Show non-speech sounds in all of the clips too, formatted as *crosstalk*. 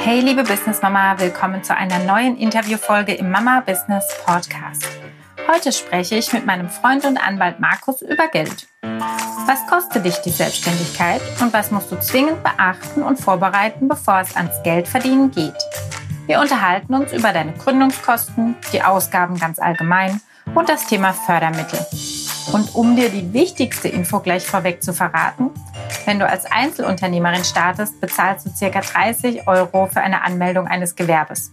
Hey liebe Business Mama, willkommen zu einer neuen Interviewfolge im Mama Business Podcast. Heute spreche ich mit meinem Freund und Anwalt Markus über Geld. Was kostet dich die Selbstständigkeit und was musst du zwingend beachten und vorbereiten, bevor es ans Geldverdienen geht? Wir unterhalten uns über deine Gründungskosten, die Ausgaben ganz allgemein und das Thema Fördermittel. Und um dir die wichtigste Info gleich vorweg zu verraten, wenn du als Einzelunternehmerin startest, bezahlst du ca. 30 Euro für eine Anmeldung eines Gewerbes.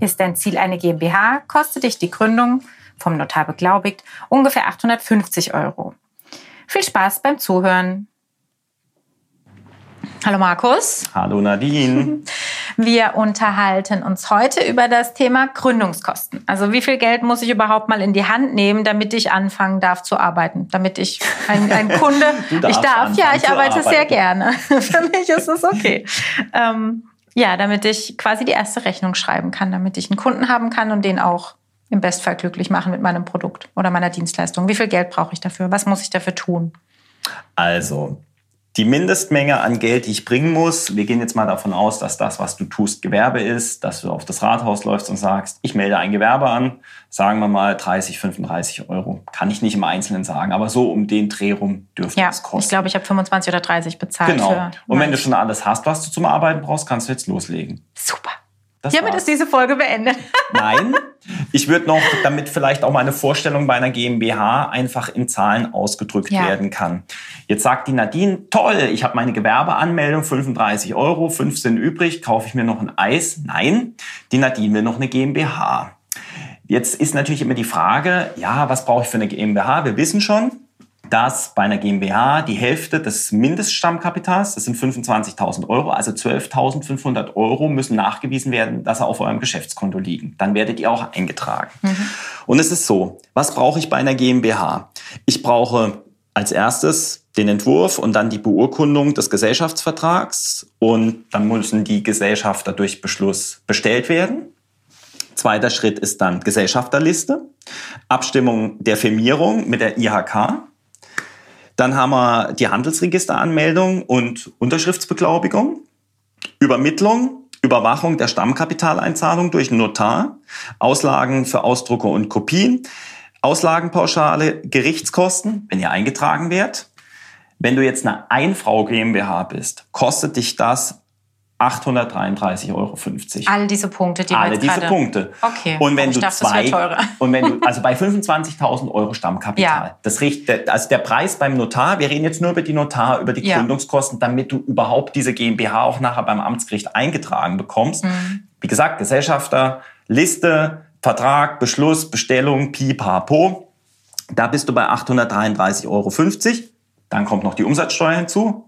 Ist dein Ziel eine GmbH, kostet dich die Gründung, vom Notar beglaubigt, ungefähr 850 Euro. Viel Spaß beim Zuhören. Hallo Markus. Hallo Nadine. *laughs* Wir unterhalten uns heute über das Thema Gründungskosten. Also wie viel Geld muss ich überhaupt mal in die Hand nehmen, damit ich anfangen darf zu arbeiten, damit ich ein, ein *laughs* Kunde, ich darf, ja, ich arbeite sehr gerne. *laughs* Für mich ist es okay. Ähm, ja, damit ich quasi die erste Rechnung schreiben kann, damit ich einen Kunden haben kann und den auch im Bestfall glücklich machen mit meinem Produkt oder meiner Dienstleistung. Wie viel Geld brauche ich dafür? Was muss ich dafür tun? Also, die Mindestmenge an Geld, die ich bringen muss, wir gehen jetzt mal davon aus, dass das, was du tust, Gewerbe ist, dass du auf das Rathaus läufst und sagst, ich melde ein Gewerbe an, sagen wir mal 30, 35 Euro. Kann ich nicht im Einzelnen sagen, aber so um den Dreh rum dürfte ja, es kosten. Ich glaube, ich habe 25 oder 30 bezahlt. Genau. und wenn du schon alles hast, was du zum Arbeiten brauchst, kannst du jetzt loslegen. Super. Das Hiermit war's. ist diese Folge beendet. *laughs* Nein, ich würde noch, damit vielleicht auch meine Vorstellung bei einer GmbH einfach in Zahlen ausgedrückt ja. werden kann. Jetzt sagt die Nadine, toll, ich habe meine Gewerbeanmeldung, 35 Euro, 15 übrig, kaufe ich mir noch ein Eis? Nein, die Nadine will noch eine GmbH. Jetzt ist natürlich immer die Frage, ja, was brauche ich für eine GmbH? Wir wissen schon, dass bei einer GmbH die Hälfte des Mindeststammkapitals, das sind 25.000 Euro, also 12.500 Euro müssen nachgewiesen werden, dass sie auf eurem Geschäftskonto liegen. Dann werdet ihr auch eingetragen. Mhm. Und es ist so, was brauche ich bei einer GmbH? Ich brauche als erstes den Entwurf und dann die Beurkundung des Gesellschaftsvertrags und dann müssen die Gesellschafter durch Beschluss bestellt werden. Zweiter Schritt ist dann Gesellschafterliste, Abstimmung der Firmierung mit der IHK dann haben wir die Handelsregisteranmeldung und Unterschriftsbeglaubigung, Übermittlung, Überwachung der Stammkapitaleinzahlung durch Notar, Auslagen für Ausdrucke und Kopien, Auslagenpauschale, Gerichtskosten, wenn ihr eingetragen werdet. Wenn du jetzt eine Einfrau GmbH bist, kostet dich das 833,50 Euro. Alle diese Punkte, die Alle diese Punkte. Okay. Und wenn du dachte, zwei, *laughs* und wenn du, also bei 25.000 Euro Stammkapital, ja. das riecht, also der Preis beim Notar, wir reden jetzt nur über die Notar, über die ja. Gründungskosten, damit du überhaupt diese GmbH auch nachher beim Amtsgericht eingetragen bekommst. Mhm. Wie gesagt, Gesellschafter, Liste, Vertrag, Beschluss, Bestellung, Pipapo. Da bist du bei 833,50 Euro. Dann kommt noch die Umsatzsteuer hinzu.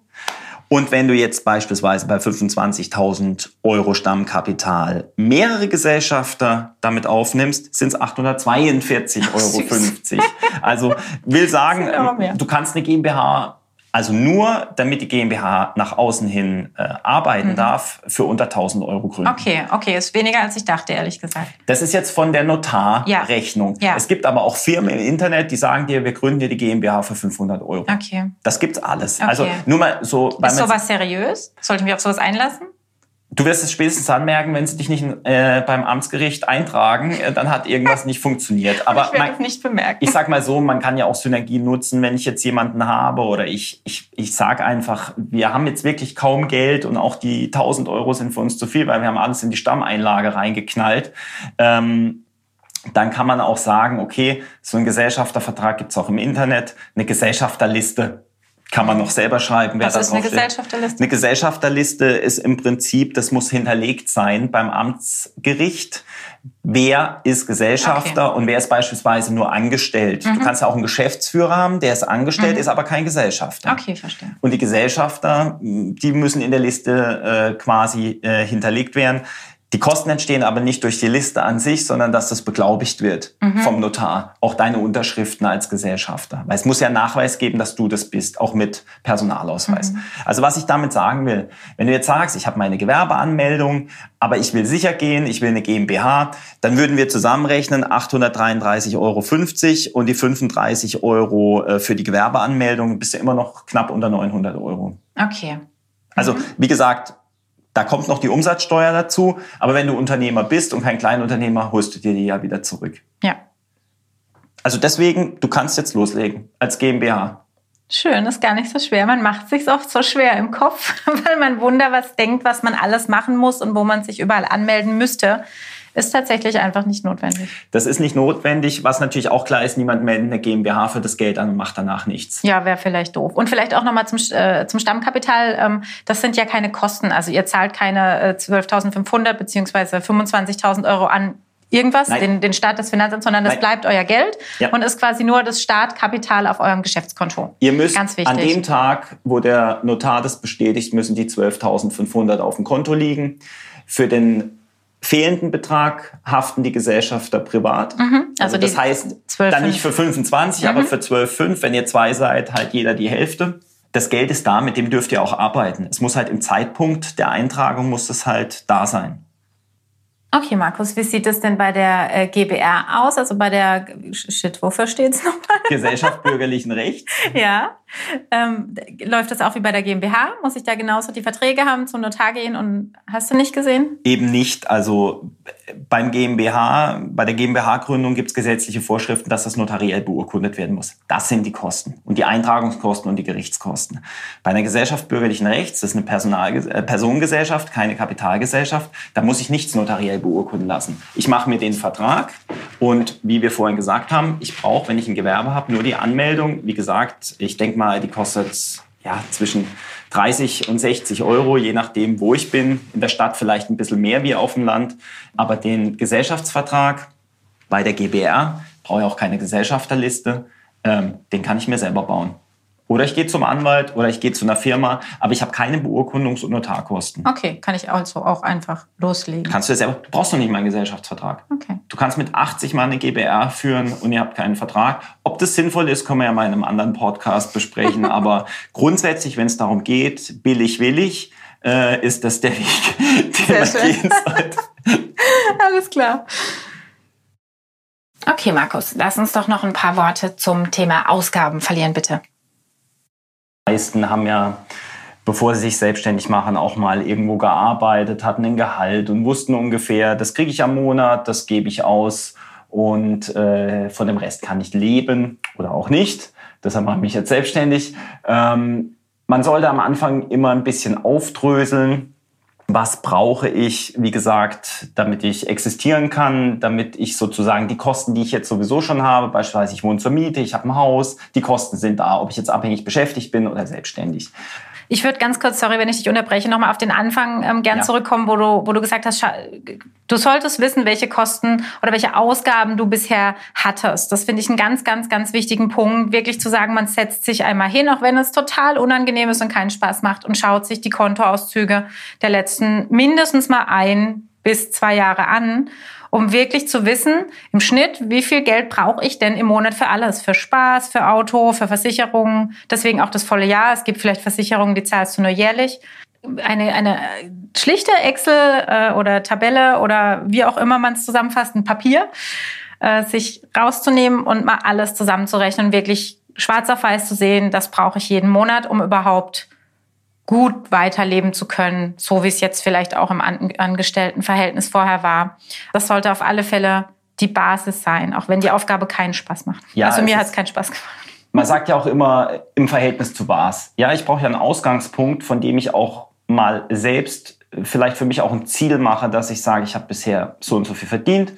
Und wenn du jetzt beispielsweise bei 25.000 Euro Stammkapital mehrere Gesellschafter damit aufnimmst, sind es 842,50 Euro. Also will *laughs* sagen, du kannst eine GmbH also nur, damit die GmbH nach außen hin äh, arbeiten mhm. darf, für unter 1000 Euro gründen. Okay, okay, ist weniger als ich dachte, ehrlich gesagt. Das ist jetzt von der Notarrechnung. Ja. Ja. Es gibt aber auch Firmen im Internet, die sagen dir, wir gründen dir die GmbH für 500 Euro. Okay. Das gibt's alles. Okay. Also nur mal so. Ist sowas seriös? Sollte ich mich auf sowas einlassen? Du wirst es spätestens anmerken, wenn sie dich nicht äh, beim Amtsgericht eintragen, äh, dann hat irgendwas nicht funktioniert. Aber ich man, nicht bemerken. Ich sag mal so, man kann ja auch Synergien nutzen, wenn ich jetzt jemanden habe oder ich, ich, ich sag einfach, wir haben jetzt wirklich kaum Geld und auch die 1000 Euro sind für uns zu viel, weil wir haben alles in die Stammeinlage reingeknallt. Ähm, dann kann man auch sagen, okay, so ein Gesellschaftervertrag gibt's auch im Internet, eine Gesellschafterliste kann man noch selber schreiben. Wer Was ist eine Gesellschafterliste? Eine Gesellschafterliste ist im Prinzip, das muss hinterlegt sein beim Amtsgericht. Wer ist Gesellschafter okay. und wer ist beispielsweise nur angestellt? Mhm. Du kannst ja auch einen Geschäftsführer haben, der ist angestellt, mhm. ist aber kein Gesellschafter. Okay, verstehe. Und die Gesellschafter, die müssen in der Liste äh, quasi äh, hinterlegt werden. Die Kosten entstehen aber nicht durch die Liste an sich, sondern dass das beglaubigt wird mhm. vom Notar. Auch deine Unterschriften als Gesellschafter. Weil es muss ja Nachweis geben, dass du das bist, auch mit Personalausweis. Mhm. Also was ich damit sagen will, wenn du jetzt sagst, ich habe meine Gewerbeanmeldung, aber ich will sicher gehen, ich will eine GmbH, dann würden wir zusammenrechnen 833,50 Euro und die 35 Euro äh, für die Gewerbeanmeldung bist du immer noch knapp unter 900 Euro. Okay. Also, mhm. wie gesagt, Da kommt noch die Umsatzsteuer dazu. Aber wenn du Unternehmer bist und kein Kleinunternehmer, holst du dir die ja wieder zurück. Ja. Also deswegen, du kannst jetzt loslegen als GmbH. Schön, ist gar nicht so schwer. Man macht sich oft so schwer im Kopf, *laughs* weil man wunder was denkt, was man alles machen muss und wo man sich überall anmelden müsste. Ist tatsächlich einfach nicht notwendig. Das ist nicht notwendig. Was natürlich auch klar ist, niemand meldet eine GmbH für das Geld an und macht danach nichts. Ja, wäre vielleicht doof. Und vielleicht auch nochmal zum, äh, zum Stammkapital. Ähm, das sind ja keine Kosten. Also ihr zahlt keine äh, 12.500 beziehungsweise 25.000 Euro an irgendwas, den, den Staat des Finanzamts, sondern das Nein. bleibt euer Geld ja. und ist quasi nur das Startkapital auf eurem Geschäftskonto. Ihr müsst Ganz wichtig. an dem Tag, wo der Notar das bestätigt, müssen die 12.500 auf dem Konto liegen. Für den fehlenden Betrag haften die Gesellschafter privat. Mhm. Also, also das heißt, 12, dann nicht für 25, mhm. aber für 12,5, wenn ihr zwei seid, halt jeder die Hälfte. Das Geld ist da, mit dem dürft ihr auch arbeiten. Es muss halt im Zeitpunkt der Eintragung muss es halt da sein. Okay, Markus, wie sieht es denn bei der äh, GBR aus? Also bei der, shit, wofür steht es nochmal? Gesellschaft bürgerlichen Rechts. *laughs* ja. *laughs* Ähm, läuft das auch wie bei der GmbH? Muss ich da genauso die Verträge haben, zum Notar gehen und hast du nicht gesehen? Eben nicht. Also beim GmbH, bei der GmbH-Gründung gibt es gesetzliche Vorschriften, dass das notariell beurkundet werden muss. Das sind die Kosten und die Eintragungskosten und die Gerichtskosten. Bei einer Gesellschaft bürgerlichen Rechts, das ist eine Personal äh, Personengesellschaft, keine Kapitalgesellschaft, da muss ich nichts notariell beurkunden lassen. Ich mache mir den Vertrag und wie wir vorhin gesagt haben, ich brauche, wenn ich ein Gewerbe habe, nur die Anmeldung. Wie gesagt, ich denke mal, die kostet ja, zwischen 30 und 60 Euro, je nachdem, wo ich bin. In der Stadt vielleicht ein bisschen mehr wie auf dem Land. Aber den Gesellschaftsvertrag bei der GBR brauche ich auch keine Gesellschafterliste. Ähm, den kann ich mir selber bauen. Oder ich gehe zum Anwalt oder ich gehe zu einer Firma, aber ich habe keine Beurkundungs- und Notarkosten. Okay, kann ich also auch einfach loslegen. Kannst du selber, du brauchst noch nicht mal einen Gesellschaftsvertrag. Okay. Du kannst mit 80 mal eine GBR führen und ihr habt keinen Vertrag. Ob das sinnvoll ist, können wir ja mal in einem anderen Podcast besprechen. *laughs* aber grundsätzlich, wenn es darum geht, billig, willig, äh, ist das der Weg, den Sehr man schön. gehen sollte. *laughs* Alles klar. Okay, Markus, lass uns doch noch ein paar Worte zum Thema Ausgaben verlieren, bitte meisten haben ja, bevor sie sich selbstständig machen, auch mal irgendwo gearbeitet, hatten ein Gehalt und wussten ungefähr, das kriege ich am Monat, das gebe ich aus und äh, von dem Rest kann ich leben oder auch nicht. Deshalb mache ich mich jetzt selbstständig. Ähm, man sollte am Anfang immer ein bisschen aufdröseln, was brauche ich, wie gesagt, damit ich existieren kann, damit ich sozusagen die Kosten, die ich jetzt sowieso schon habe, beispielsweise ich wohne zur Miete, ich habe ein Haus, die Kosten sind da, ob ich jetzt abhängig beschäftigt bin oder selbstständig. Ich würde ganz kurz, sorry, wenn ich dich unterbreche, nochmal auf den Anfang ähm, gern ja. zurückkommen, wo du, wo du gesagt hast, du solltest wissen, welche Kosten oder welche Ausgaben du bisher hattest. Das finde ich einen ganz, ganz, ganz wichtigen Punkt, wirklich zu sagen, man setzt sich einmal hin, auch wenn es total unangenehm ist und keinen Spaß macht und schaut sich die Kontoauszüge der letzten mindestens mal ein bis zwei Jahre an um wirklich zu wissen, im Schnitt, wie viel Geld brauche ich denn im Monat für alles? Für Spaß, für Auto, für Versicherungen. Deswegen auch das volle Jahr. Es gibt vielleicht Versicherungen, die zahlst du nur jährlich. Eine, eine schlichte Excel äh, oder Tabelle oder wie auch immer man es zusammenfasst, ein Papier, äh, sich rauszunehmen und mal alles zusammenzurechnen, wirklich schwarz auf weiß zu sehen, das brauche ich jeden Monat, um überhaupt gut weiterleben zu können, so wie es jetzt vielleicht auch im Angestelltenverhältnis vorher war. Das sollte auf alle Fälle die Basis sein, auch wenn die Aufgabe keinen Spaß macht. Ja, also mir hat es keinen Spaß gemacht. Man sagt ja auch immer im Verhältnis zu was. Ja, ich brauche ja einen Ausgangspunkt, von dem ich auch mal selbst vielleicht für mich auch ein Ziel mache, dass ich sage, ich habe bisher so und so viel verdient.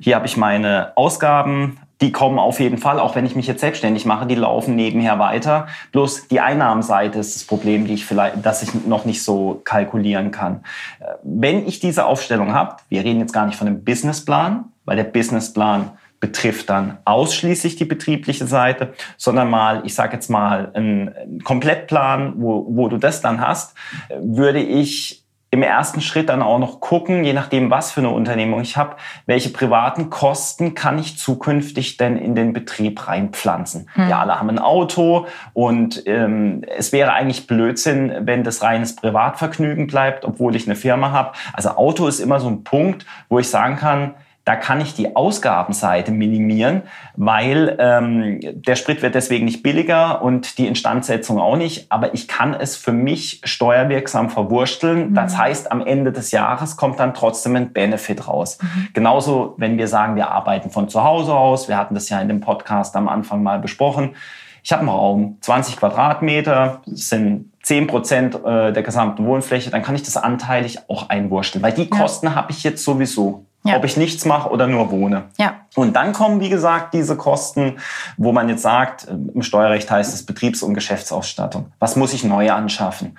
Hier habe ich meine Ausgaben, die kommen auf jeden Fall, auch wenn ich mich jetzt selbstständig mache, die laufen nebenher weiter. Bloß die Einnahmenseite ist das Problem, die ich vielleicht, dass ich noch nicht so kalkulieren kann. Äh, wenn ich diese Aufstellung habe, wir reden jetzt gar nicht von einem Businessplan, weil der Businessplan betrifft dann ausschließlich die betriebliche Seite, sondern mal, ich sage jetzt mal, einen Komplettplan, wo, wo du das dann hast, äh, würde ich im ersten Schritt dann auch noch gucken, je nachdem, was für eine Unternehmung ich habe, welche privaten Kosten kann ich zukünftig denn in den Betrieb reinpflanzen. Hm. Ja, alle haben ein Auto und ähm, es wäre eigentlich Blödsinn, wenn das reines Privatvergnügen bleibt, obwohl ich eine Firma habe. Also Auto ist immer so ein Punkt, wo ich sagen kann, da kann ich die Ausgabenseite minimieren, weil ähm, der Sprit wird deswegen nicht billiger und die Instandsetzung auch nicht. Aber ich kann es für mich steuerwirksam verwursteln. Mhm. Das heißt, am Ende des Jahres kommt dann trotzdem ein Benefit raus. Mhm. Genauso, wenn wir sagen, wir arbeiten von zu Hause aus. Wir hatten das ja in dem Podcast am Anfang mal besprochen. Ich habe einen Raum, 20 Quadratmeter, sind 10 Prozent äh, der gesamten Wohnfläche, dann kann ich das anteilig auch einwursteln, weil die Kosten ja. habe ich jetzt sowieso. Ja. Ob ich nichts mache oder nur wohne. Ja. Und dann kommen, wie gesagt, diese Kosten, wo man jetzt sagt, im Steuerrecht heißt es Betriebs- und Geschäftsausstattung. Was muss ich neu anschaffen?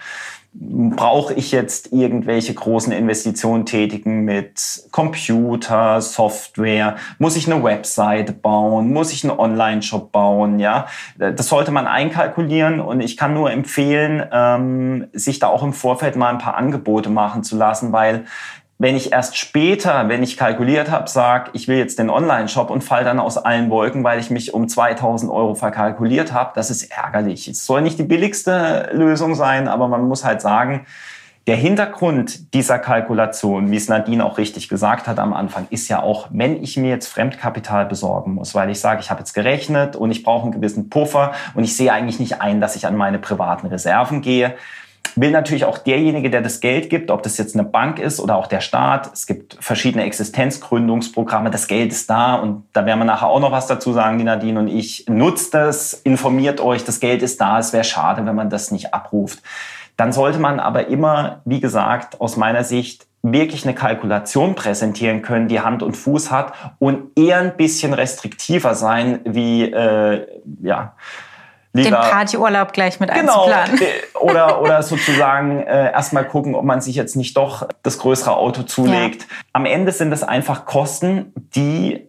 brauche ich jetzt irgendwelche großen Investitionen tätigen mit Computer, Software? Muss ich eine Website bauen? Muss ich einen Online-Shop bauen? Ja, das sollte man einkalkulieren und ich kann nur empfehlen, ähm, sich da auch im Vorfeld mal ein paar Angebote machen zu lassen, weil wenn ich erst später, wenn ich kalkuliert habe, sage, ich will jetzt den Online-Shop und fall dann aus allen Wolken, weil ich mich um 2000 Euro verkalkuliert habe, das ist ärgerlich. Es soll nicht die billigste Lösung sein, aber man muss halt sagen, der Hintergrund dieser Kalkulation, wie es Nadine auch richtig gesagt hat am Anfang, ist ja auch, wenn ich mir jetzt Fremdkapital besorgen muss, weil ich sage, ich habe jetzt gerechnet und ich brauche einen gewissen Puffer und ich sehe eigentlich nicht ein, dass ich an meine privaten Reserven gehe, will natürlich auch derjenige, der das Geld gibt, ob das jetzt eine Bank ist oder auch der Staat. Es gibt verschiedene Existenzgründungsprogramme. Das Geld ist da und da werden wir nachher auch noch was dazu sagen, die Nadine und ich. Nutzt das, informiert euch, das Geld ist da. Es wäre schade, wenn man das nicht abruft. Dann sollte man aber immer, wie gesagt, aus meiner Sicht wirklich eine Kalkulation präsentieren können, die Hand und Fuß hat und eher ein bisschen restriktiver sein wie, äh, ja, Lieber, den Partyurlaub gleich mit genau, einzuplanen. *laughs* Oder, oder sozusagen äh, erstmal gucken, ob man sich jetzt nicht doch das größere Auto zulegt. Ja. Am Ende sind das einfach Kosten, die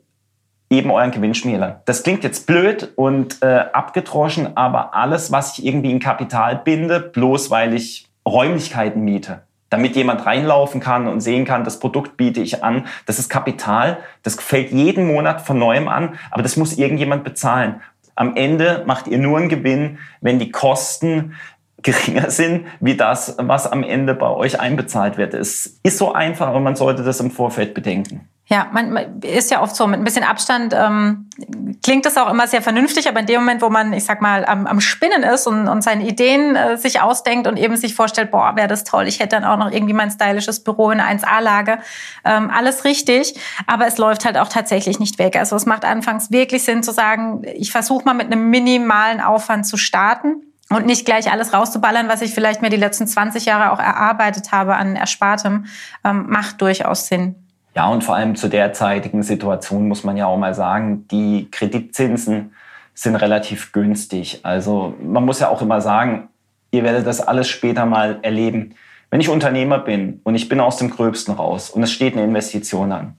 eben euren Gewinn schmälern. Das klingt jetzt blöd und äh, abgedroschen, aber alles, was ich irgendwie in Kapital binde, bloß weil ich Räumlichkeiten miete, damit jemand reinlaufen kann und sehen kann, das Produkt biete ich an. Das ist Kapital, das fällt jeden Monat von neuem an, aber das muss irgendjemand bezahlen. Am Ende macht ihr nur einen Gewinn, wenn die Kosten geringer sind, wie das, was am Ende bei euch einbezahlt wird. Es ist so einfach, aber man sollte das im Vorfeld bedenken. Ja, man ist ja oft so mit ein bisschen Abstand ähm, klingt das auch immer sehr vernünftig, aber in dem Moment, wo man, ich sag mal, am, am Spinnen ist und, und seine Ideen äh, sich ausdenkt und eben sich vorstellt, boah, wäre das toll, ich hätte dann auch noch irgendwie mein stylisches Büro in einer 1A-Lage, ähm, alles richtig, aber es läuft halt auch tatsächlich nicht weg. Also es macht anfangs wirklich Sinn zu sagen, ich versuche mal mit einem minimalen Aufwand zu starten und nicht gleich alles rauszuballern, was ich vielleicht mir die letzten 20 Jahre auch erarbeitet habe an Erspartem, ähm, macht durchaus Sinn. Ja, und vor allem zu derzeitigen Situation muss man ja auch mal sagen, die Kreditzinsen sind relativ günstig. Also man muss ja auch immer sagen, ihr werdet das alles später mal erleben. Wenn ich Unternehmer bin und ich bin aus dem Gröbsten raus und es steht eine Investition an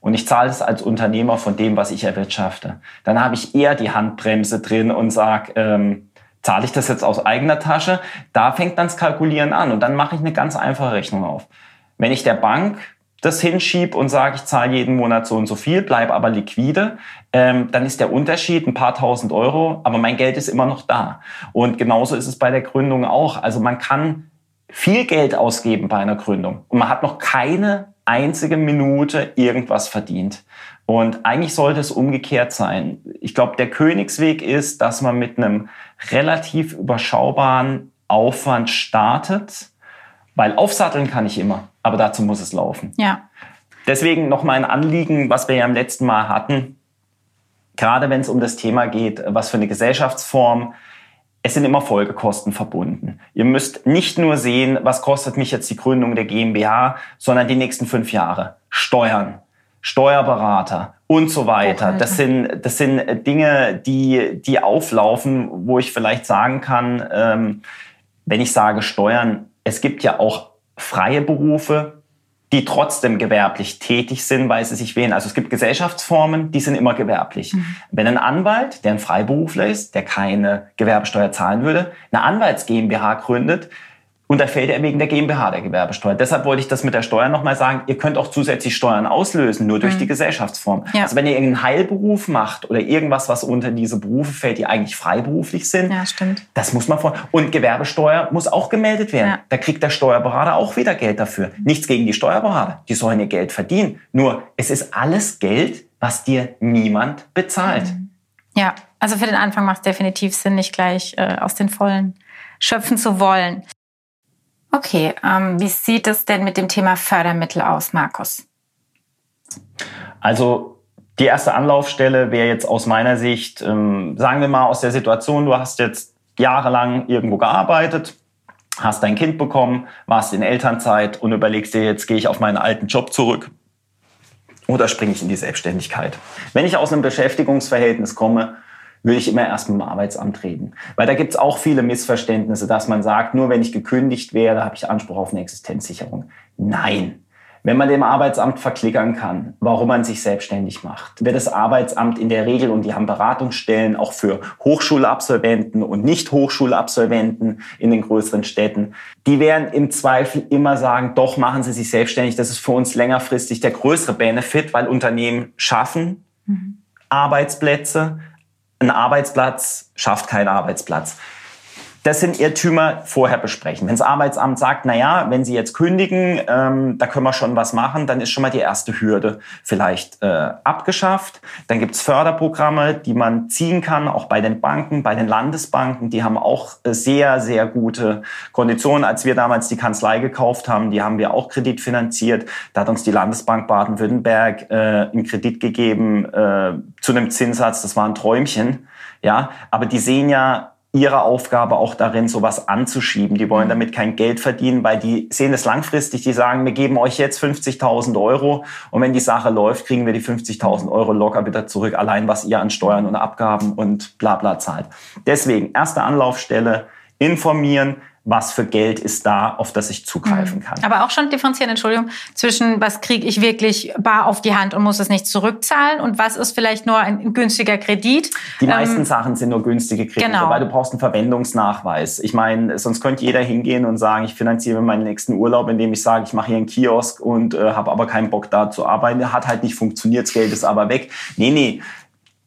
und ich zahle es als Unternehmer von dem, was ich erwirtschafte, dann habe ich eher die Handbremse drin und sage, ähm, zahle ich das jetzt aus eigener Tasche? Da fängt dann das Kalkulieren an und dann mache ich eine ganz einfache Rechnung auf. Wenn ich der Bank das hinschieb und sage, ich zahle jeden Monat so und so viel, bleibe aber liquide, ähm, dann ist der Unterschied ein paar tausend Euro, aber mein Geld ist immer noch da. Und genauso ist es bei der Gründung auch. Also man kann viel Geld ausgeben bei einer Gründung und man hat noch keine einzige Minute irgendwas verdient. Und eigentlich sollte es umgekehrt sein. Ich glaube, der Königsweg ist, dass man mit einem relativ überschaubaren Aufwand startet, weil aufsatteln kann ich immer aber dazu muss es laufen. Ja. Deswegen noch mal ein Anliegen, was wir ja im letzten Mal hatten, gerade wenn es um das Thema geht, was für eine Gesellschaftsform, es sind immer Folgekosten verbunden. Ihr müsst nicht nur sehen, was kostet mich jetzt die Gründung der GmbH, sondern die nächsten fünf Jahre. Steuern, Steuerberater und so weiter. Das sind, das sind Dinge, die, die auflaufen, wo ich vielleicht sagen kann, ähm, wenn ich sage Steuern, es gibt ja auch freie Berufe, die trotzdem gewerblich tätig sind, weil sie sich wählen. Also es gibt Gesellschaftsformen, die sind immer gewerblich. Mhm. Wenn ein Anwalt, der ein Freiberufler ist, der keine Gewerbesteuer zahlen würde, eine Anwalts GmbH gründet, Und da fällt er wegen der GmbH der Gewerbesteuer. Deshalb wollte ich das mit der Steuer nochmal sagen. Ihr könnt auch zusätzlich Steuern auslösen, nur durch mhm. die Gesellschaftsform. Ja. Also wenn ihr irgendeinen Heilberuf macht oder irgendwas, was unter diese Berufe fällt, die eigentlich freiberuflich sind. Ja, stimmt. Das muss man vor. Und Gewerbesteuer muss auch gemeldet werden. Ja. Da kriegt der Steuerberater auch wieder Geld dafür. Nichts gegen die Steuerberater. Die sollen ihr Geld verdienen. Nur es ist alles Geld, was dir niemand bezahlt. Mhm. Ja, also für den Anfang macht es definitiv Sinn, nicht gleich äh, aus den Vollen schöpfen zu wollen. Okay, ähm, wie sieht es denn mit dem Thema Fördermittel aus, Markus? Also die erste Anlaufstelle wäre jetzt aus meiner Sicht, ähm, sagen wir mal aus der Situation, du hast jetzt jahrelang irgendwo gearbeitet, hast dein Kind bekommen, warst in Elternzeit und überlegst dir, jetzt gehe ich auf meinen alten Job zurück oder springe ich in die Selbstständigkeit. Wenn ich aus einem Beschäftigungsverhältnis komme, würde ich immer erst mit dem Arbeitsamt reden. Weil da gibt es auch viele Missverständnisse, dass man sagt, nur wenn ich gekündigt werde, habe ich Anspruch auf eine Existenzsicherung. Nein. Wenn man dem Arbeitsamt verklickern kann, warum man sich selbstständig macht, wird das Arbeitsamt in der Regel, und die haben Beratungsstellen auch für Hochschulabsolventen und Nicht-Hochschulabsolventen in den größeren Städten, die werden im Zweifel immer sagen, doch machen Sie sich selbstständig, das ist für uns längerfristig der größere Benefit, weil Unternehmen schaffen mhm. Arbeitsplätze, ein Arbeitsplatz schafft keinen Arbeitsplatz. Das sind Irrtümer vorher besprechen. Wenn das Arbeitsamt sagt, na ja, wenn Sie jetzt kündigen, ähm, da können wir schon was machen, dann ist schon mal die erste Hürde vielleicht äh, abgeschafft. Dann gibt's Förderprogramme, die man ziehen kann, auch bei den Banken, bei den Landesbanken. Die haben auch sehr, sehr gute Konditionen. Als wir damals die Kanzlei gekauft haben, die haben wir auch kreditfinanziert. Da hat uns die Landesbank Baden-Württemberg äh, einen Kredit gegeben äh, zu einem Zinssatz. Das war ein Träumchen. Ja, aber die sehen ja ihre Aufgabe auch darin, sowas anzuschieben. Die wollen mhm. damit kein Geld verdienen, weil die sehen es langfristig. Die sagen, wir geben euch jetzt 50.000 Euro und wenn die Sache läuft, kriegen wir die 50.000 Euro locker wieder zurück, allein was ihr an Steuern und Abgaben und bla bla zahlt. Deswegen, erste Anlaufstelle, informieren, was für Geld ist da, auf das ich zugreifen mhm. kann. Aber auch schon differenzieren, Entschuldigung, zwischen was kriege ich wirklich bar auf die Hand und muss es nicht zurückzahlen und was ist vielleicht nur ein günstiger Kredit. Die meisten ähm, Sachen sind nur günstige Kredite, genau. weil du brauchst einen Verwendungsnachweis. Ich meine, sonst könnte jeder hingehen und sagen, ich finanziere meinen nächsten Urlaub, indem ich sage, ich mache hier einen Kiosk und äh, habe aber keinen Bock da zu arbeiten. Hat halt nicht funktioniert, das Geld ist aber weg. Nee, nee,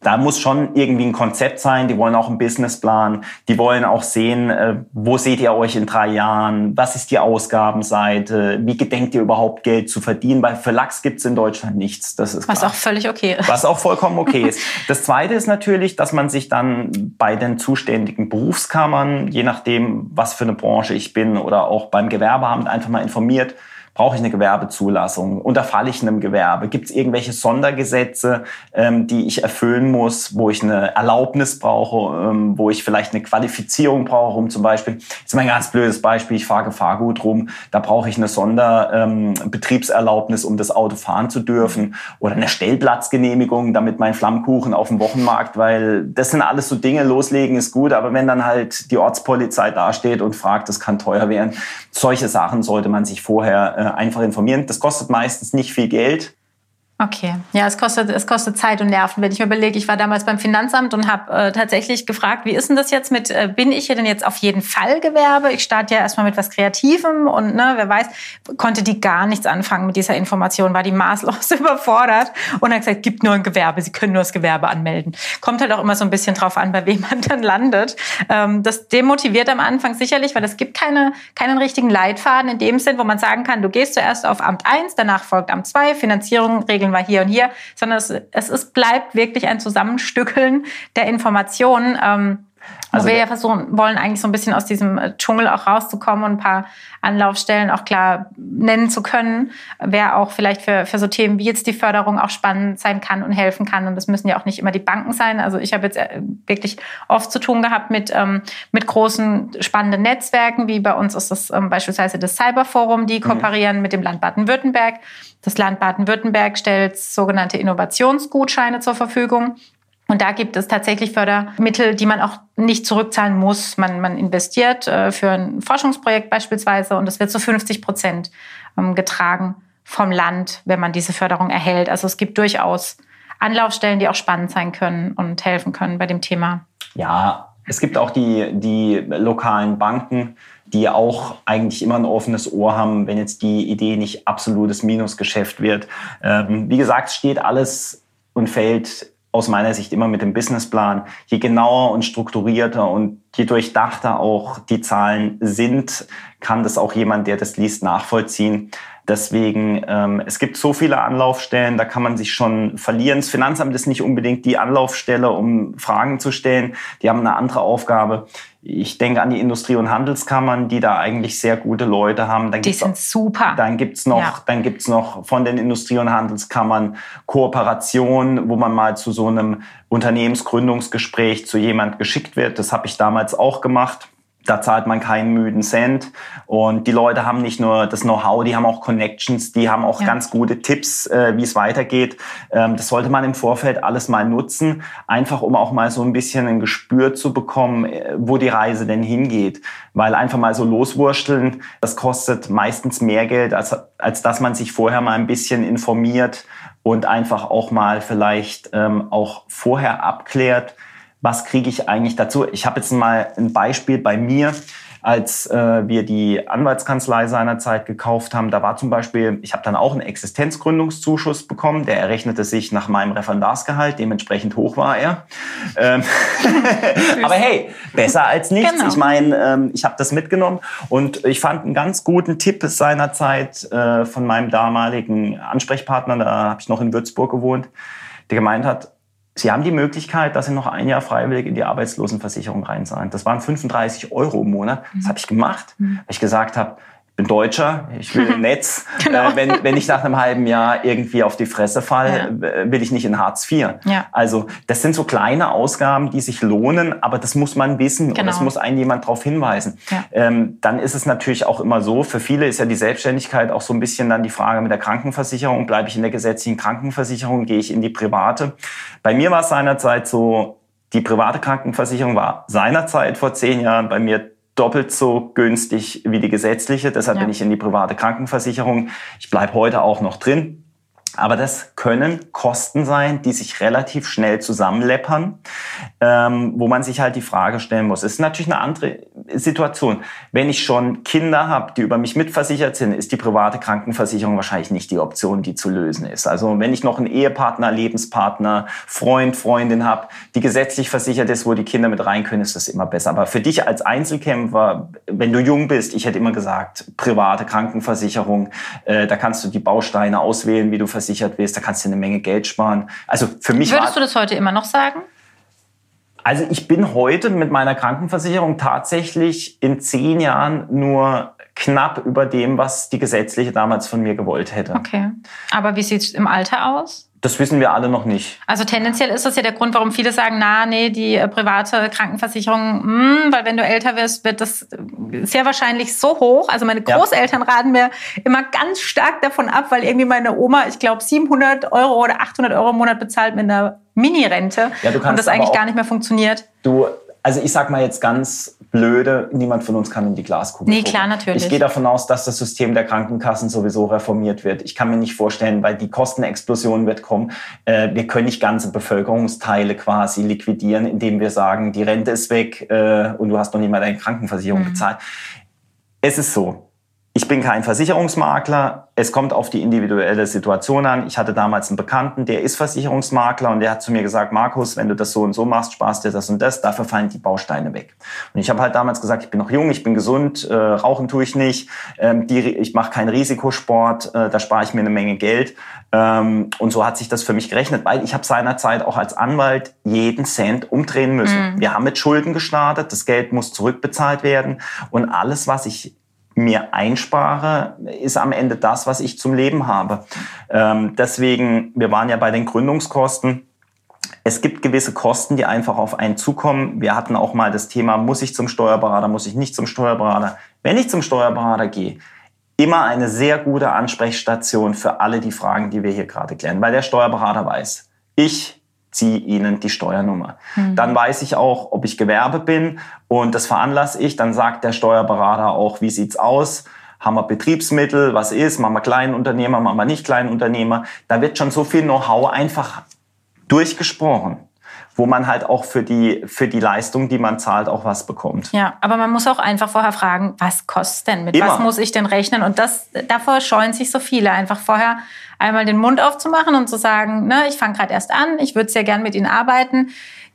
da muss schon irgendwie ein Konzept sein. Die wollen auch einen Businessplan. Die wollen auch sehen, äh, wo seht ihr euch in drei Jahren? Was ist die Ausgabenseite? Wie gedenkt ihr überhaupt Geld zu verdienen? Weil für Lachs gibt's in Deutschland nichts. Das ist Was klar. auch völlig okay ist. Was auch vollkommen okay ist. *laughs* Das Zweite ist natürlich, dass man sich dann bei den zuständigen Berufskammern, je nachdem, was für eine Branche ich bin oder auch beim Gewerbeamt einfach mal informiert, Brauche ich eine Gewerbezulassung? Unterfalle ich einem Gewerbe? Gibt es irgendwelche Sondergesetze, ähm, die ich erfüllen muss, wo ich eine Erlaubnis brauche, ähm, wo ich vielleicht eine Qualifizierung brauche, um zum Beispiel, jetzt mal ein ganz blödes Beispiel, ich fahre Gefahrgut rum, da brauche ich eine Sonderbetriebserlaubnis, ähm, um das Auto fahren zu dürfen oder eine Stellplatzgenehmigung, damit mein Flammkuchen auf dem Wochenmarkt, weil das sind alles so Dinge, loslegen ist gut, aber wenn dann halt die Ortspolizei dasteht und fragt, das kann teuer werden, solche Sachen sollte man sich vorher äh, einfach informieren. Das kostet meistens nicht viel Geld. Okay, ja, es kostet, es kostet Zeit und Nerven. Wenn ich mir überlege, ich war damals beim Finanzamt und habe äh, tatsächlich gefragt, wie ist denn das jetzt mit, äh, bin ich hier denn jetzt auf jeden Fall Gewerbe? Ich starte ja erstmal mit was Kreativem und ne, wer weiß, konnte die gar nichts anfangen mit dieser Information, war die maßlos *laughs* überfordert und hat gesagt, gibt nur ein Gewerbe, Sie können nur das Gewerbe anmelden. Kommt halt auch immer so ein bisschen drauf an, bei wem *laughs* man dann landet. Ähm, das demotiviert am Anfang sicherlich, weil es gibt keine, keinen richtigen Leitfaden in dem Sinn, wo man sagen kann, du gehst zuerst auf Amt 1, danach folgt Amt 2, Finanzierung, Regeln spielen wir hier und hier, sondern es, es ist, bleibt wirklich ein Zusammenstückeln der Informationen. Ähm, also wir ja versuchen, wollen eigentlich so ein bisschen aus diesem äh, Dschungel auch rauszukommen und ein paar Anlaufstellen auch klar nennen zu können, wer auch vielleicht für, für so Themen wie jetzt die Förderung auch spannend sein kann und helfen kann. Und das müssen ja auch nicht immer die Banken sein. Also ich habe jetzt äh, wirklich oft zu tun gehabt mit, ähm, mit großen spannenden Netzwerken, wie bei uns ist das ähm, beispielsweise das Cyberforum, die mhm. kooperieren mhm. mit dem Land Baden-Württemberg. Das Land Baden-Württemberg stellt sogenannte Innovationsgutscheine zur Verfügung. Und da gibt es tatsächlich Fördermittel, die man auch nicht zurückzahlen muss. Man, man investiert äh, für ein Forschungsprojekt beispielsweise und es wird zu 50 Prozent ähm, getragen vom Land, wenn man diese Förderung erhält. Also es gibt durchaus Anlaufstellen, die auch spannend sein können und helfen können bei dem Thema. Ja, es gibt auch die, die lokalen Banken, die auch eigentlich immer ein offenes Ohr haben, wenn jetzt die Idee nicht absolutes Minusgeschäft wird. Ähm, wie gesagt, steht alles und fällt aus meiner Sicht immer mit dem Businessplan. Je genauer und strukturierter und je durchdachter auch die Zahlen sind, kann das auch jemand, der das liest, nachvollziehen. Deswegen, ähm, es gibt so viele Anlaufstellen, da kann man sich schon verlieren. Das Finanzamt ist nicht unbedingt die Anlaufstelle, um Fragen zu stellen. Die haben eine andere Aufgabe. Ich denke an die Industrie- und Handelskammern, die da eigentlich sehr gute Leute haben. Dann die sind auch, super. Dann gibt's noch, ja. dann gibt's noch von den Industrie- und Handelskammern Kooperationen, wo man mal zu so einem Unternehmensgründungsgespräch zu jemand geschickt wird. Das habe ich damals auch gemacht da zahlt man keinen müden Cent. Und die Leute haben nicht nur das Know-how, die haben auch Connections, die haben auch ja. ganz gute Tipps, äh, wie es weitergeht. Ähm, das sollte man im Vorfeld alles mal nutzen, einfach um auch mal so ein bisschen ein Gespür zu bekommen, äh, wo die Reise denn hingeht. Weil einfach mal so loswursteln, das kostet meistens mehr Geld, als, als dass man sich vorher mal ein bisschen informiert und einfach auch mal vielleicht ähm, auch vorher abklärt, was kriege ich eigentlich dazu? Ich habe jetzt mal ein Beispiel bei mir als äh, wir die Anwaltskanzlei seinerzeit gekauft haben, da war zum Beispiel, ich habe dann auch einen Existenzgründungszuschuss bekommen, der errechnete sich nach meinem Referendarsgehalt, dementsprechend hoch war er. Ähm *laughs* Aber hey, besser als nichts. Genau. Ich meine, ähm, ich habe das mitgenommen und ich fand einen ganz guten Tipp seinerzeit äh, von meinem damaligen Ansprechpartner, da habe ich noch in Würzburg gewohnt, der gemeint hat, Sie haben die Möglichkeit, dass Sie noch ein Jahr freiwillig in die Arbeitslosenversicherung reinzahlen. Das waren 35 Euro im Monat. Das habe ich gemacht, mhm. weil ich gesagt habe, bin Deutscher, ich will *laughs* im Netz. genau. äh, wenn, wenn ich nach einem halben Jahr irgendwie auf die Fresse falle, ja. will ich nicht in Hartz IV. Ja. Also das sind so kleine Ausgaben, die sich lohnen, aber das muss man wissen genau. und das muss einen jemand darauf hinweisen. Ja. Ähm, dann ist es natürlich auch immer so, für viele ist ja die Selbstständigkeit auch so ein bisschen dann die Frage mit der Krankenversicherung. Bleibe ich in der gesetzlichen Krankenversicherung, gehe ich in die private? Bei mir war es seinerzeit so, die private Krankenversicherung war seinerzeit vor zehn Jahren bei mir doppelt so günstig wie die gesetzliche. Deshalb ja. bin ich in die private Krankenversicherung. Ich bleibe heute auch noch drin. Aber das können Kosten sein, die sich relativ schnell zusammenleppern, ähm, wo man sich halt die Frage stellen muss. Es ist natürlich eine andere Situation. Wenn ich schon Kinder habe, die über mich mitversichert sind, ist die private Krankenversicherung wahrscheinlich nicht die Option, die zu lösen ist. Also wenn ich noch einen Ehepartner, Lebenspartner, Freund, Freundin habe, die gesetzlich versichert ist, wo die Kinder mit rein können, ist das immer besser. Aber für dich als Einzelkämpfer, wenn du jung bist, ich hätte immer gesagt, private Krankenversicherung, äh, da kannst du die Bausteine auswählen, wie du versichert wirst, da kannst du eine Menge Geld sparen. Also für mich Würdest du das heute immer noch sagen? Also ich bin heute mit meiner Krankenversicherung tatsächlich in zehn Jahren nur knapp über dem, was die gesetzliche damals von mir gewollt hätte. Okay. Aber wie sieht es im Alter aus? Das wissen wir alle noch nicht. Also tendenziell ist das ja der Grund, warum viele sagen, na, nee, die äh, private Krankenversicherung, mh, hm, weil wenn du älter wirst, wird das äh, sehr wahrscheinlich so hoch. Also meine Großeltern ja. raten mir immer ganz stark davon ab, weil irgendwie meine Oma, ich glaube, 700 Euro oder 800 Euro im Monat bezahlt mit einer Mini-Rente ja, und das eigentlich gar nicht mehr funktioniert. Du, also ich sag mal jetzt ganz blöde, niemand von uns kann in die Glaskugel. Nee, klar, natürlich. Ich gehe davon aus, dass das System der Krankenkassen sowieso reformiert wird. Ich kann mir nicht vorstellen, weil die Kostenexplosion wird kommen. Äh, wir können nicht ganze Bevölkerungsteile quasi liquidieren, indem wir sagen, die Rente ist weg äh, und du hast noch nicht mal deine Krankenversicherung mhm. bezahlt. Es ist so, ich bin kein Versicherungsmakler. Es kommt auf die individuelle Situation an. Ich hatte damals einen Bekannten, der ist Versicherungsmakler und der hat zu mir gesagt, Markus, wenn du das so und so machst, sparst dir das und das, dafür fallen die Bausteine weg. Und ich habe halt damals gesagt, ich bin noch jung, ich bin gesund, äh, rauchen tue ich nicht, ähm, die, ich mache keinen Risikosport, äh, da spare ich mir eine Menge Geld. Ähm, und so hat sich das für mich gerechnet, weil ich habe seinerzeit auch als Anwalt jeden Cent umdrehen müssen. Mhm. Wir haben mit Schulden gestartet, das Geld muss zurückbezahlt werden und alles, was ich mir einspare, ist am Ende das, was ich zum Leben habe. Ähm, deswegen, wir waren ja bei den Gründungskosten. Es gibt gewisse Kosten, die einfach auf einen zukommen. Wir hatten auch mal das Thema, muss ich zum Steuerberater, muss ich nicht zum Steuerberater. Wenn ich zum Steuerberater gehe, immer eine sehr gute Ansprechstation für alle die Fragen, die wir hier gerade klären, weil der Steuerberater weiß, ich ziehe Ihnen die Steuernummer. Mhm. Dann weiß ich auch, ob ich Gewerbe bin und das veranlasse ich. Dann sagt der Steuerberater auch, wie sieht's aus? Haben wir Betriebsmittel? Was ist? Machen wir Kleinunternehmer? Machen wir nicht Kleinunternehmer? Da wird schon so viel Know-how einfach durchgesprochen wo man halt auch für die, für die Leistung, die man zahlt, auch was bekommt. Ja, aber man muss auch einfach vorher fragen, was kostet denn? Mit Immer. was muss ich denn rechnen? Und das, davor scheuen sich so viele, einfach vorher einmal den Mund aufzumachen und zu sagen, ne, ich fange gerade erst an, ich würde sehr gern mit Ihnen arbeiten.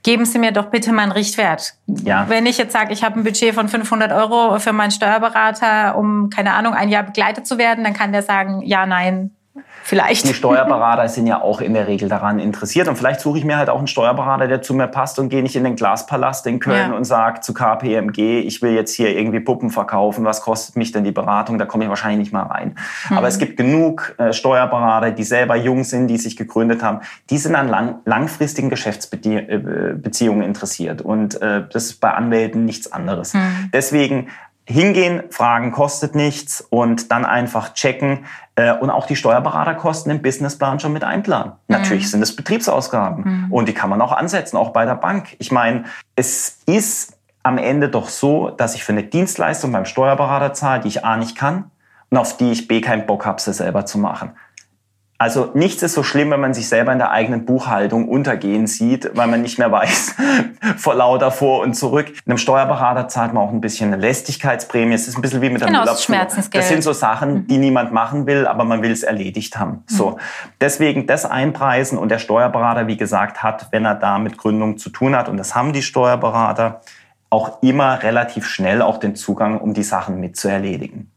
Geben Sie mir doch bitte mal einen Richtwert. Ja. Wenn ich jetzt sage, ich habe ein Budget von 500 Euro für meinen Steuerberater, um, keine Ahnung, ein Jahr begleitet zu werden, dann kann der sagen, ja, nein, Vielleicht. Die Steuerberater sind ja auch in der Regel daran interessiert. Und vielleicht suche ich mir halt auch einen Steuerberater, der zu mir passt und gehe nicht in den Glaspalast in Köln Ja. und sage zu KPMG, ich will jetzt hier irgendwie Puppen verkaufen. Was kostet mich denn die Beratung? Da komme ich wahrscheinlich nicht mal rein. Aber es gibt genug äh, Steuerberater, die selber jung sind, die sich gegründet haben. Die sind an lang langfristigen Geschäftsbeziehungen interessiert. Und äh, das ist bei Anwälten nichts anderes. Deswegen hingehen, fragen kostet nichts und dann einfach checken äh, und auch die Steuerberaterkosten im Businessplan schon mit einplanen. Natürlich sind es Betriebsausgaben und die kann man auch ansetzen, auch bei der Bank. Ich meine, es ist am Ende doch so, dass ich für eine Dienstleistung beim Steuerberater zahle, die ich A nicht kann und auf die ich B keinen Bock habe, sie selber zu machen. Also nichts ist so schlimm, wenn man sich selber in der eigenen Buchhaltung untergehen sieht, weil man nicht mehr weiß, *laughs* vor lauter vor und zurück. Einem Steuerberater zahlt man auch ein bisschen eine Lästigkeitsprämie. Es ist ein bisschen wie mit der Genau, das. Das sind so Sachen, die niemand machen will, aber man will es erledigt haben. So. Deswegen das einpreisen und der Steuerberater, wie gesagt, hat, wenn er da mit Gründung zu tun hat, und das haben die Steuerberater, auch immer relativ schnell auch den Zugang, um die Sachen mit zu erledigen.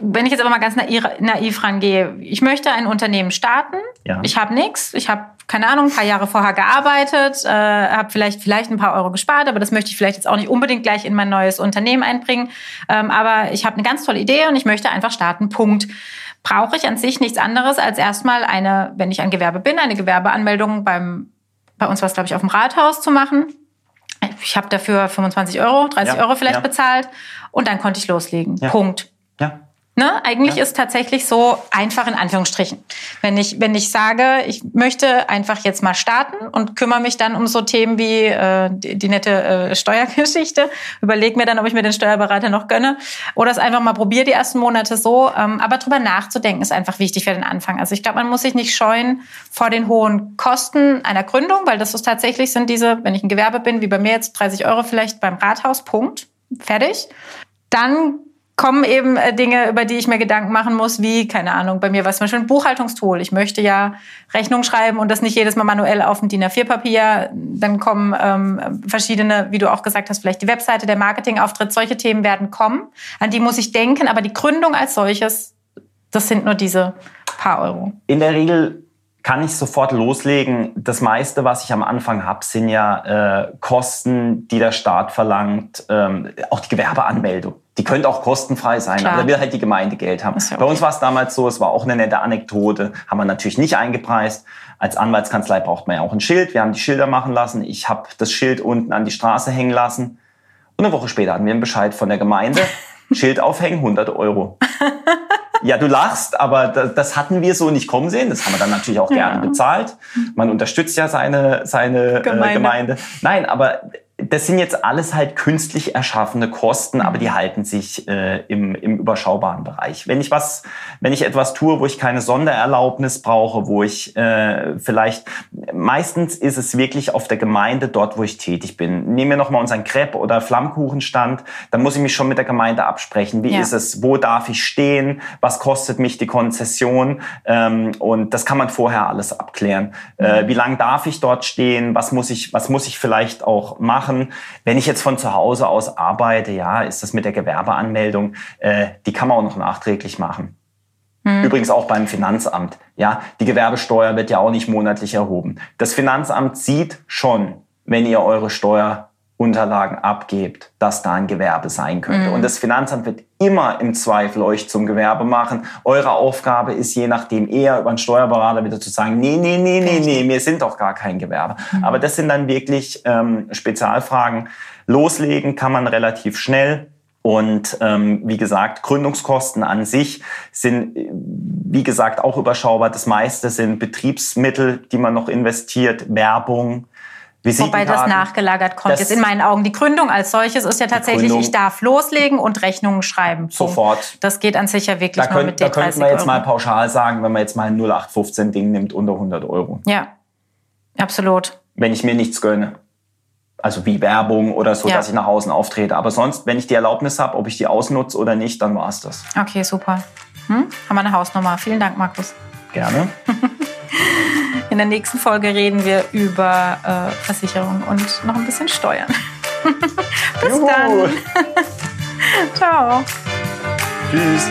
Wenn ich jetzt aber mal ganz naiv, naiv rangehe, ich möchte ein Unternehmen starten, Ja. ich habe nichts, ich habe keine Ahnung, ein paar Jahre vorher gearbeitet, äh, habe vielleicht vielleicht ein paar Euro gespart, aber das möchte ich vielleicht jetzt auch nicht unbedingt gleich in mein neues Unternehmen einbringen. Ähm, aber ich habe eine ganz tolle Idee und ich möchte einfach starten. Punkt. Brauche ich an sich nichts anderes als erstmal eine, wenn ich ein Gewerbe bin, eine Gewerbeanmeldung beim bei uns war es glaube ich auf dem Rathaus zu machen. Ich habe dafür 25 Euro, 30 Ja, Euro vielleicht ja. bezahlt und dann konnte ich loslegen. Ja. Punkt. Ja. Ne? Eigentlich Ja. ist tatsächlich so einfach in Anführungsstrichen. Wenn ich, wenn ich sage, ich möchte einfach jetzt mal starten und kümmere mich dann um so Themen wie äh, die, die nette äh, Steuergeschichte, überlege mir dann, ob ich mir den Steuerberater noch gönne oder es einfach mal probiere die ersten Monate so. Ähm, aber drüber nachzudenken ist einfach wichtig für den Anfang. Also ich glaube, man muss sich nicht scheuen vor den hohen Kosten einer Gründung, weil das ist tatsächlich sind diese, wenn ich ein Gewerbe bin, wie bei mir jetzt 30 Euro vielleicht beim Rathaus, Punkt, fertig. Dann kommen eben äh, Dinge, über die ich mir Gedanken machen muss, wie, keine Ahnung, bei mir war es zum Beispiel ein Buchhaltungstool. Ich möchte ja Rechnung schreiben und das nicht jedes Mal manuell auf dem DIN A4-Papier. Dann kommen ähm, verschiedene, wie du auch gesagt hast, vielleicht die Webseite, der Marketingauftritt, solche Themen werden kommen. An die muss ich denken, aber die Gründung als solches, das sind nur diese paar Euro. In der Regel kann ich sofort loslegen. Das meiste, was ich am Anfang habe, sind ja äh, Kosten, die der Staat verlangt. Ähm, auch die Gewerbeanmeldung. Die könnte auch kostenfrei sein, Klar. aber da will halt die Gemeinde Geld haben. Ja Bei uns okay. war es damals so, es war auch eine nette Anekdote, haben wir natürlich nicht eingepreist. Als Anwaltskanzlei braucht man ja auch ein Schild. Wir haben die Schilder machen lassen. Ich habe das Schild unten an die Straße hängen lassen. Und eine Woche später hatten wir einen Bescheid von der Gemeinde. *laughs* Schild aufhängen, 100 Euro. Ja, du lachst, aber da- das hatten wir so nicht kommen sehen. Das haben wir dann natürlich auch gerne bezahlt. Man unterstützt ja seine, seine Gemeinde. Äh, Gemeinde. Nein, aber das sind jetzt alles halt künstlich erschaffene Kosten, aber die halten sich äh, im, im überschaubaren Bereich. Wenn ich was, wenn ich etwas tue, wo ich keine Sondererlaubnis brauche, wo ich äh, vielleicht, meistens ist es wirklich auf der Gemeinde dort, wo ich tätig bin. Nehmen wir nochmal unseren Crepe- oder Flammkuchenstand, dann muss ich mich schon mit der Gemeinde absprechen. Wie Ja. ist es? Wo darf ich stehen? Was kostet mich die Konzession? Ähm, und das kann man vorher alles abklären. Äh, wie lange darf ich dort stehen? Was muss ich, was muss ich vielleicht auch machen? Wenn ich jetzt von zu Hause aus arbeite, ja, ist das mit der Gewerbeanmeldung, äh, die kann man auch noch nachträglich machen. Übrigens auch beim Finanzamt. Ja, die Gewerbesteuer wird ja auch nicht monatlich erhoben. Das Finanzamt sieht schon, wenn ihr eure Steuerunterlagen abgebt, dass da ein Gewerbe sein könnte. Und das Finanzamt wird immer im Zweifel euch zum Gewerbe machen. Eure Aufgabe ist je nachdem eher über einen Steuerberater wieder zu sagen, nee, nee, nee, nee, nee, wir sind doch gar kein Gewerbe. Aber das sind dann wirklich ähm, Spezialfragen. Loslegen kann man relativ schnell. Und ähm, wie gesagt, Gründungskosten an sich sind, wie gesagt, auch überschaubar. Das meiste sind Betriebsmittel, die man noch investiert, Werbung, Wobei das nachgelagert kommt. Das- Jetzt in meinen Augen. Die Gründung als solches ist ja tatsächlich, ich darf loslegen und Rechnungen schreiben. Sofort. Das geht an sich ja wirklich Da, nur könnt, mit da den könnten 30 wir jetzt Euro. mal pauschal sagen, wenn man jetzt mal ein 0815-Ding nimmt, unter 100 Euro. Ja, absolut. wenn ich mir nichts gönne. Also wie Werbung oder so, Ja. dass ich nach außen auftrete. Aber sonst, wenn ich die Erlaubnis habe, ob ich die ausnutze oder nicht, dann war es das. Okay, super. Hm? Haben wir eine Hausnummer. Vielen Dank, Markus. Gerne. *laughs* In der nächsten Folge reden wir über äh, Versicherung und noch ein bisschen Steuern. *laughs* Bis Juhu. dann. *laughs* Ciao. Tschüss.